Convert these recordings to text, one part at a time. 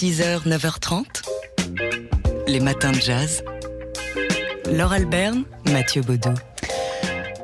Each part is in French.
6h, 9h30, les matins de jazz. Laure Alberne, Mathieu Baudou.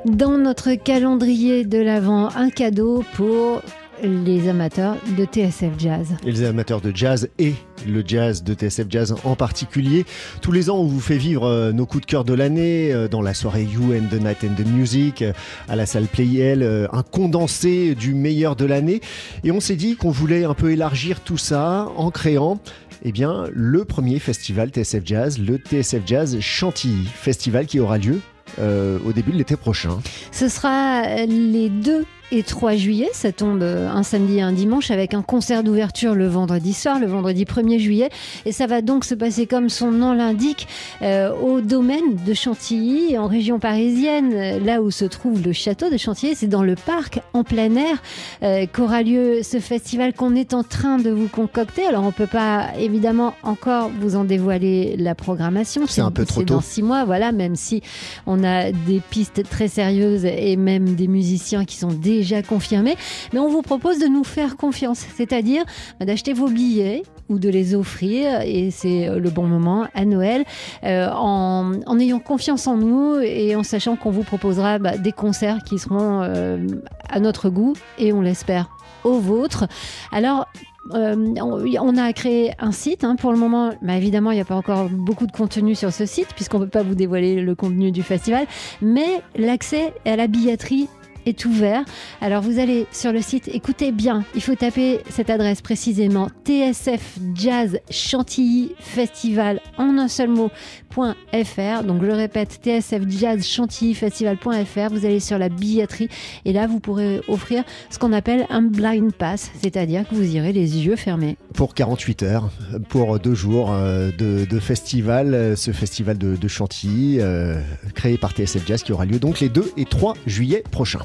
Dans notre calendrier de l'Avent, un cadeau pour les amateurs de TSF Jazz. Et les amateurs de jazz et le jazz de TSF Jazz en particulier. Tous les ans, on vous fait vivre euh, nos coups de cœur de l'année euh, dans la soirée You and the Night and the Music euh, à la salle Playel, un condensé du meilleur de l'année. Et on s'est dit qu'on voulait un peu élargir tout ça en créant eh bien, le premier festival TSF Jazz, le TSF Jazz Chantilly, festival qui aura lieu au début de l'été prochain. Ce sera les deux et 3 juillet. Ça tombe euh, un samedi et un dimanche avec un concert d'ouverture le vendredi soir, le vendredi 1er juillet. Et ça va donc se passer comme son nom l'indique euh, au domaine de Chantilly, en région parisienne, là où se trouve le château de Chantilly. C'est dans le parc, en plein air, euh, qu'aura lieu ce festival qu'on est en train de vous concocter. Alors on peut pas évidemment encore vous en dévoiler la programmation. C'est un peu trop tôt. dans six mois, voilà, même si on a des pistes très sérieuses et même des musiciens qui sont déjà déjà confirmé, mais on vous propose de nous faire confiance, c'est-à-dire d'acheter vos billets ou de les offrir, et c'est le bon moment à Noël, euh, en, ayant confiance en nous et en sachant qu'on vous proposera bah, des concerts qui seront euh, à notre goût et on l'espère au vôtre. Alors, euh, on a créé un site. Hein, pour le moment, évidemment, il n'y a pas encore beaucoup de contenu sur ce site, puisqu'on ne peut pas vous dévoiler le contenu du festival. Mais l'accès à la billetterie est ouvert. Alors vous allez sur le site, écoutez bien, il faut taper cette adresse précisément TSF Jazz Chantilly Festival en un seul mot.fr. Donc je répète, TSF Jazz Chantilly Festival.fr. Vous allez sur la billetterie et là vous pourrez offrir ce qu'on appelle un blind pass, c'est-à-dire que vous irez les yeux fermés. Pour 48 heures, pour deux jours euh, de, festival, euh, ce festival de, Chantilly euh, créé par TSF Jazz qui aura lieu donc les 2 et 3 juillet prochains.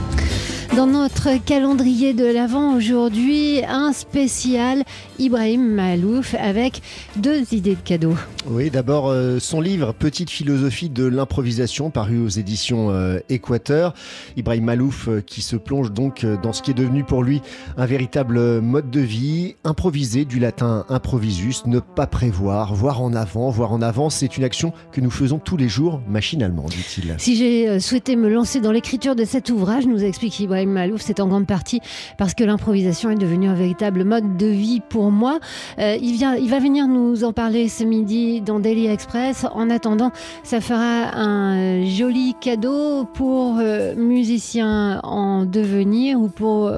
Dans notre calendrier de l'Avent aujourd'hui, un spécial Ibrahim Malouf avec deux idées de cadeaux. Oui, d'abord euh, son livre Petite philosophie de l'improvisation paru aux éditions euh, Équateur. Ibrahim Malouf euh, qui se plonge donc dans ce qui est devenu pour lui un véritable mode de vie, improviser du latin improvisus, ne pas prévoir, voir en avant, voir en avant, c'est une action que nous faisons tous les jours machinalement, dit-il. Si j'ai souhaité me lancer dans l'écriture de cet ouvrage, nous explique Ibrahim C'est en grande partie parce que l'improvisation est devenue un véritable mode de vie pour moi. Euh, il, vient, va venir nous en parler ce midi dans Daily Express. En attendant, ça fera un joli cadeau pour euh, musiciens en devenir ou pour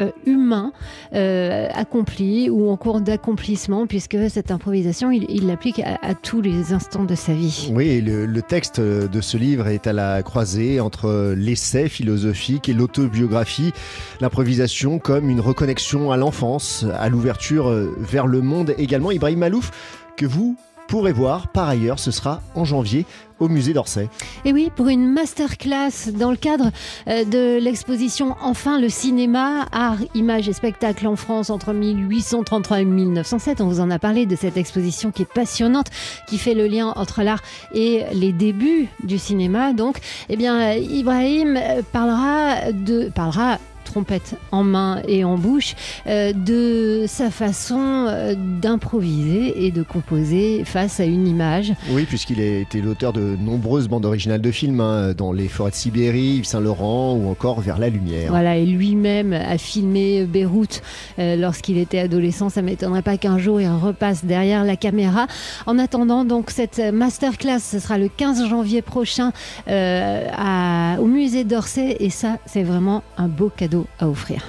euh, euh, humain euh, accompli ou en cours d'accomplissement, puisque cette improvisation, il l'applique à, tous les instants de sa vie. Oui, le, le, texte de ce livre est à la croisée entre l'essai philosophique et l'autobiographie, l'improvisation comme une reconnexion à l'enfance, à l'ouverture vers le monde également. Ibrahim Malouf, que vous pourrez voir par ailleurs, ce sera en janvier au musée d'Orsay. Et oui, pour une masterclass dans le cadre euh, de l'exposition Enfin le cinéma, art, images et spectacle en France entre 1833 et 1907. On vous en a parlé de cette exposition qui est passionnante, qui fait le lien entre l'art et les débuts du cinéma. Donc, eh bien, Ibrahim euh, parlera de parlera trompette en main et en bouche, euh, de sa façon euh, d'improviser et de composer face à une image. Oui, puisqu'il a été l'auteur de nombreuses bandes originales de films, hein, dans Les Forêts de Sibérie, Yves Saint-Laurent ou encore Vers la Lumière. Voilà, et lui-même a filmé Beyrouth euh, lorsqu'il était adolescent. Ça m'étonnerait pas qu'un jour il repasse derrière la caméra. En attendant, donc, cette masterclass, ce sera le 15 janvier prochain à, au musée d'Orsay et ça, c'est vraiment un beau cadeau à offrir.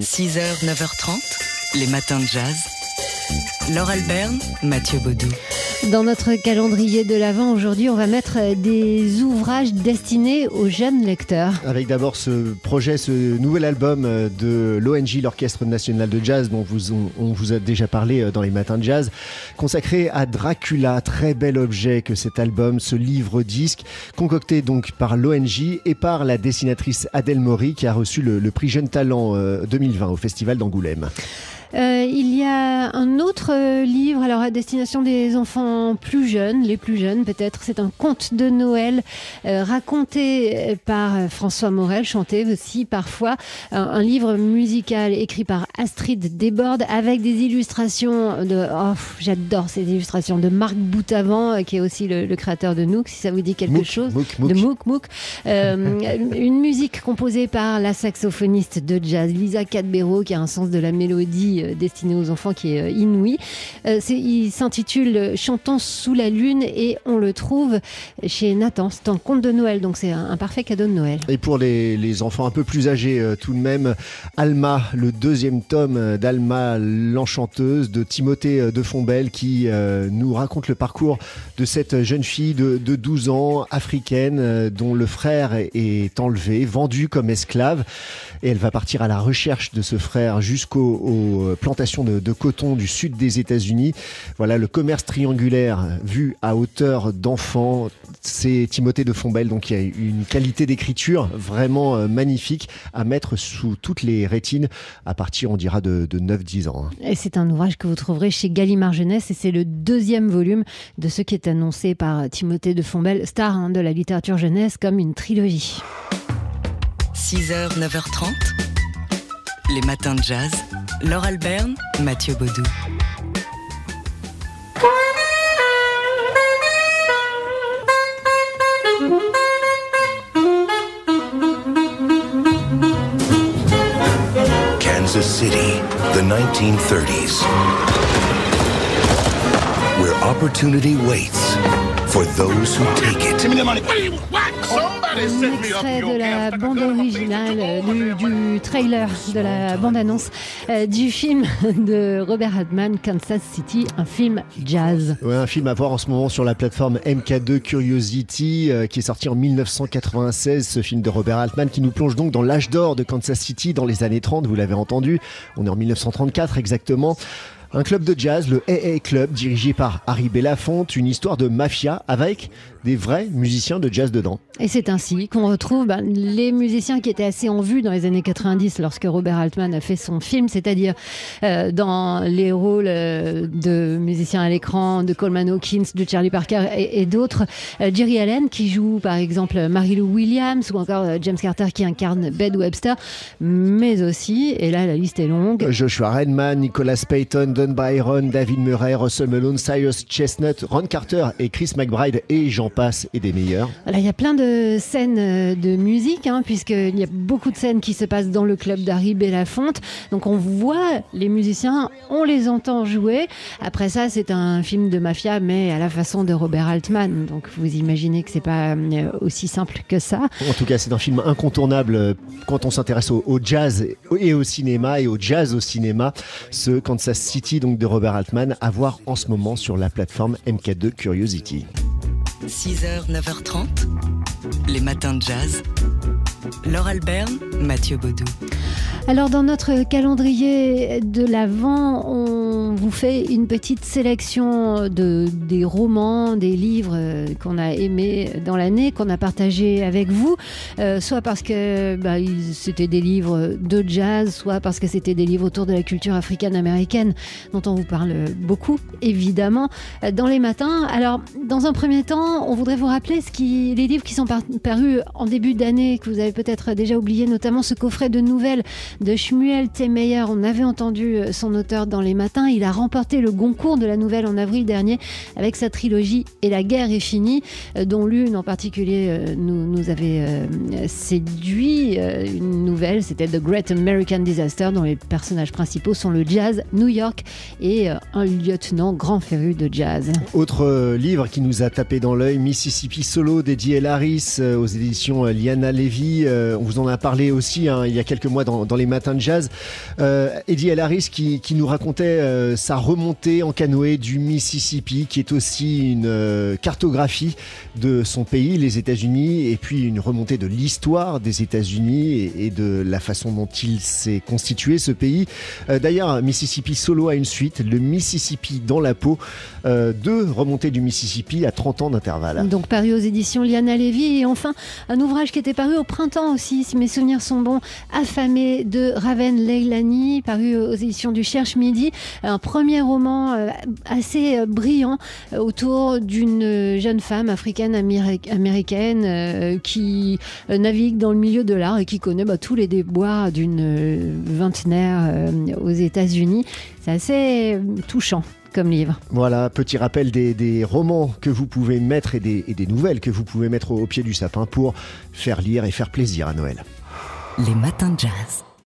6h, 9h30, les matins de jazz. Laure Alberne, Mathieu Baudou. Dans notre calendrier de l'Avent, aujourd'hui, on va mettre des ouvrages destinés aux jeunes lecteurs. Avec d'abord ce projet, ce nouvel album de l'ONG, l'Orchestre National de Jazz, dont vous, on, vous a déjà parlé dans les matins de jazz, consacré à Dracula. Très bel objet que cet album, ce livre-disque, concocté donc par l'ONG et par la dessinatrice Adèle Maury, qui a reçu le, le prix Jeune Talent 2020 euh, au Festival d'Angoulême. Euh, il y a un autre euh, livre, alors à destination des enfants plus jeunes, les plus jeunes peut-être. C'est un conte de Noël euh, raconté par François Morel, chanté aussi parfois. Un, un livre musical écrit par Astrid Desbordes avec des illustrations de. Oh, j'adore ces illustrations de Marc Boutavant, qui est aussi le, le, créateur de Nook, si ça vous dit quelque Mouk, chose. Mouk, Mouk. De Mook Mook. Euh, une musique composée par la saxophoniste de jazz Lisa Cadbero, qui a un sens de la mélodie euh, destinée aux enfants qui est euh, inouï. Euh, c'est- il s'intitule Sous la lune et on le trouve chez Nathan. C'est un conte de Noël, donc c'est un, parfait cadeau de Noël. Et pour les, enfants un peu plus âgés, euh, tout de même, Alma, le deuxième tome d'Alma l'enchanteuse de Timothée euh, de Fombelle qui euh, nous raconte le parcours de cette jeune fille de, de 12 ans, africaine, dont le frère est- enlevé, vendu comme esclave. Et elle va partir à la recherche de ce frère jusqu'aux aux plantations de coton du sud des États-Unis. Voilà le commerce triangulaire vu à hauteur d'enfant. C'est Timothée de Fombelle, donc il y a une qualité d'écriture vraiment euh, magnifique à mettre sous toutes les rétines à partir, on dira, de, de 9-10 ans. hein. Et c'est un ouvrage que vous trouverez chez Gallimard Jeunesse et c'est le deuxième volume de ce qui est annoncé par Timothée de Fombelle, star hein, de la littérature jeunesse, comme une trilogie. 6h, 9h30. Les matins de jazz. Laure Alberne, Mathieu Baudou. City, the 1930s, where opportunity waits for those who take it. Give me the money. Un extrait de la bande originale, du, du trailer, de la bande-annonce euh, du film de Robert Altman, Kansas City, un film jazz. Ouais, un film à voir en ce moment sur la plateforme MK2 Curiosity, euh, qui est sorti en 1996, ce film de Robert Altman, qui nous plonge donc dans l'âge d'or de Kansas City dans les années 30, vous l'avez entendu. On est en 1934 exactement. Un club de jazz, le AA Club, dirigé par Harry Belafonte, une histoire de mafia avec des vrais musiciens de jazz dedans. Et c'est ainsi qu'on retrouve ben, les musiciens qui étaient assez en vue dans les années 90 lorsque Robert Altman a fait son film, c'est-à-dire euh, dans les rôles euh, de musiciens à l'écran, de Coleman Hawkins, de Charlie Parker et, et d'autres. Euh, Jerry Allen qui joue par exemple Mary-Lou Williams ou encore James Carter qui incarne Bed Webster, mais aussi, et là la liste est longue, Joshua Redman, Nicholas Payton, Byron, David Murray, Russell Malone, Cyrus Chestnut, Ron Carter et Chris McBride et j'en passe et des meilleurs. Il y a plein de scènes euh, de musique, hein, puisqu'il y a beaucoup de scènes qui se passent dans le club d'Harry Belafonte. Donc on voit les musiciens, on les entend jouer. Après ça, c'est un film de mafia, mais à la façon de Robert Altman. Donc vous imaginez que c'est pas euh, aussi simple que ça. En tout cas, c'est un film incontournable euh, quand on s'intéresse au, au jazz et au cinéma et au jazz au cinéma. Ce Kansas City donc de Robert Altman à voir en ce moment sur la plateforme MK2 Curiosity. 6h, 9h30. Les matins de jazz. Laure Alberne, Mathieu Baudou. Alors dans notre calendrier de l'Avent, on vous fait une petite sélection de, des romans, des livres euh, qu'on a aimés dans l'année, qu'on a partagés avec vous, euh, soit parce que bah, c'était des livres de jazz, soit parce que c'était des livres autour de la culture africaine-américaine dont on vous parle beaucoup, évidemment, euh, dans les matins. Alors dans un premier temps, on voudrait vous rappeler les livres qui sont par- parus en début d'année, que vous avez peut-être déjà oublié, notamment ce coffret de nouvelles de Shmuel Temeyer. On avait entendu son auteur dans les matins. Il a remporté le Goncourt de la nouvelle en avril dernier avec sa trilogie Et la guerre est finie, euh, dont l'une en particulier euh, nous, nous avait euh, séduit. Une nouvelle, c'était The Great American Disaster, dont les personnages principaux sont le jazz, New York et un lieutenant grand féru de jazz. Autre livre qui nous a tapé dans l'œil, Mississippi Solo d'Eddie L. Harris euh, aux éditions Liana Levy. On vous en a parlé aussi hein, il y a quelques mois dans, dans les matins de jazz. Euh, Eddie L. Harris qui, qui nous racontait sa remontée en canoë du Mississippi, qui est aussi une euh, cartographie de son pays, les États-Unis, et puis une remontée de l'histoire des États-Unis et, de la façon dont il s'est constitué ce pays. Euh, D'ailleurs, Mississippi Solo a une suite, le Mississippi dans la peau, euh, deux remontées du Mississippi à 30 ans d'intervalle. Donc paru aux éditions Liana Levy et enfin un ouvrage qui était paru au printemps aussi, si mes souvenirs sont bons, Affamé de Raven Leilani, paru aux éditions du Cherche Midi, premier roman euh, assez euh, brillant euh, autour d'une jeune femme africaine-américaine euh, qui navigue dans le milieu de l'art et qui connaît bah, tous les déboires d'une vingtenaire aux États-Unis. C'est assez touchant comme livre. Voilà, petit rappel des, des romans que vous pouvez mettre et des, et des nouvelles que vous pouvez mettre au, au pied du sapin pour faire lire et faire plaisir à Noël. Les matins de jazz.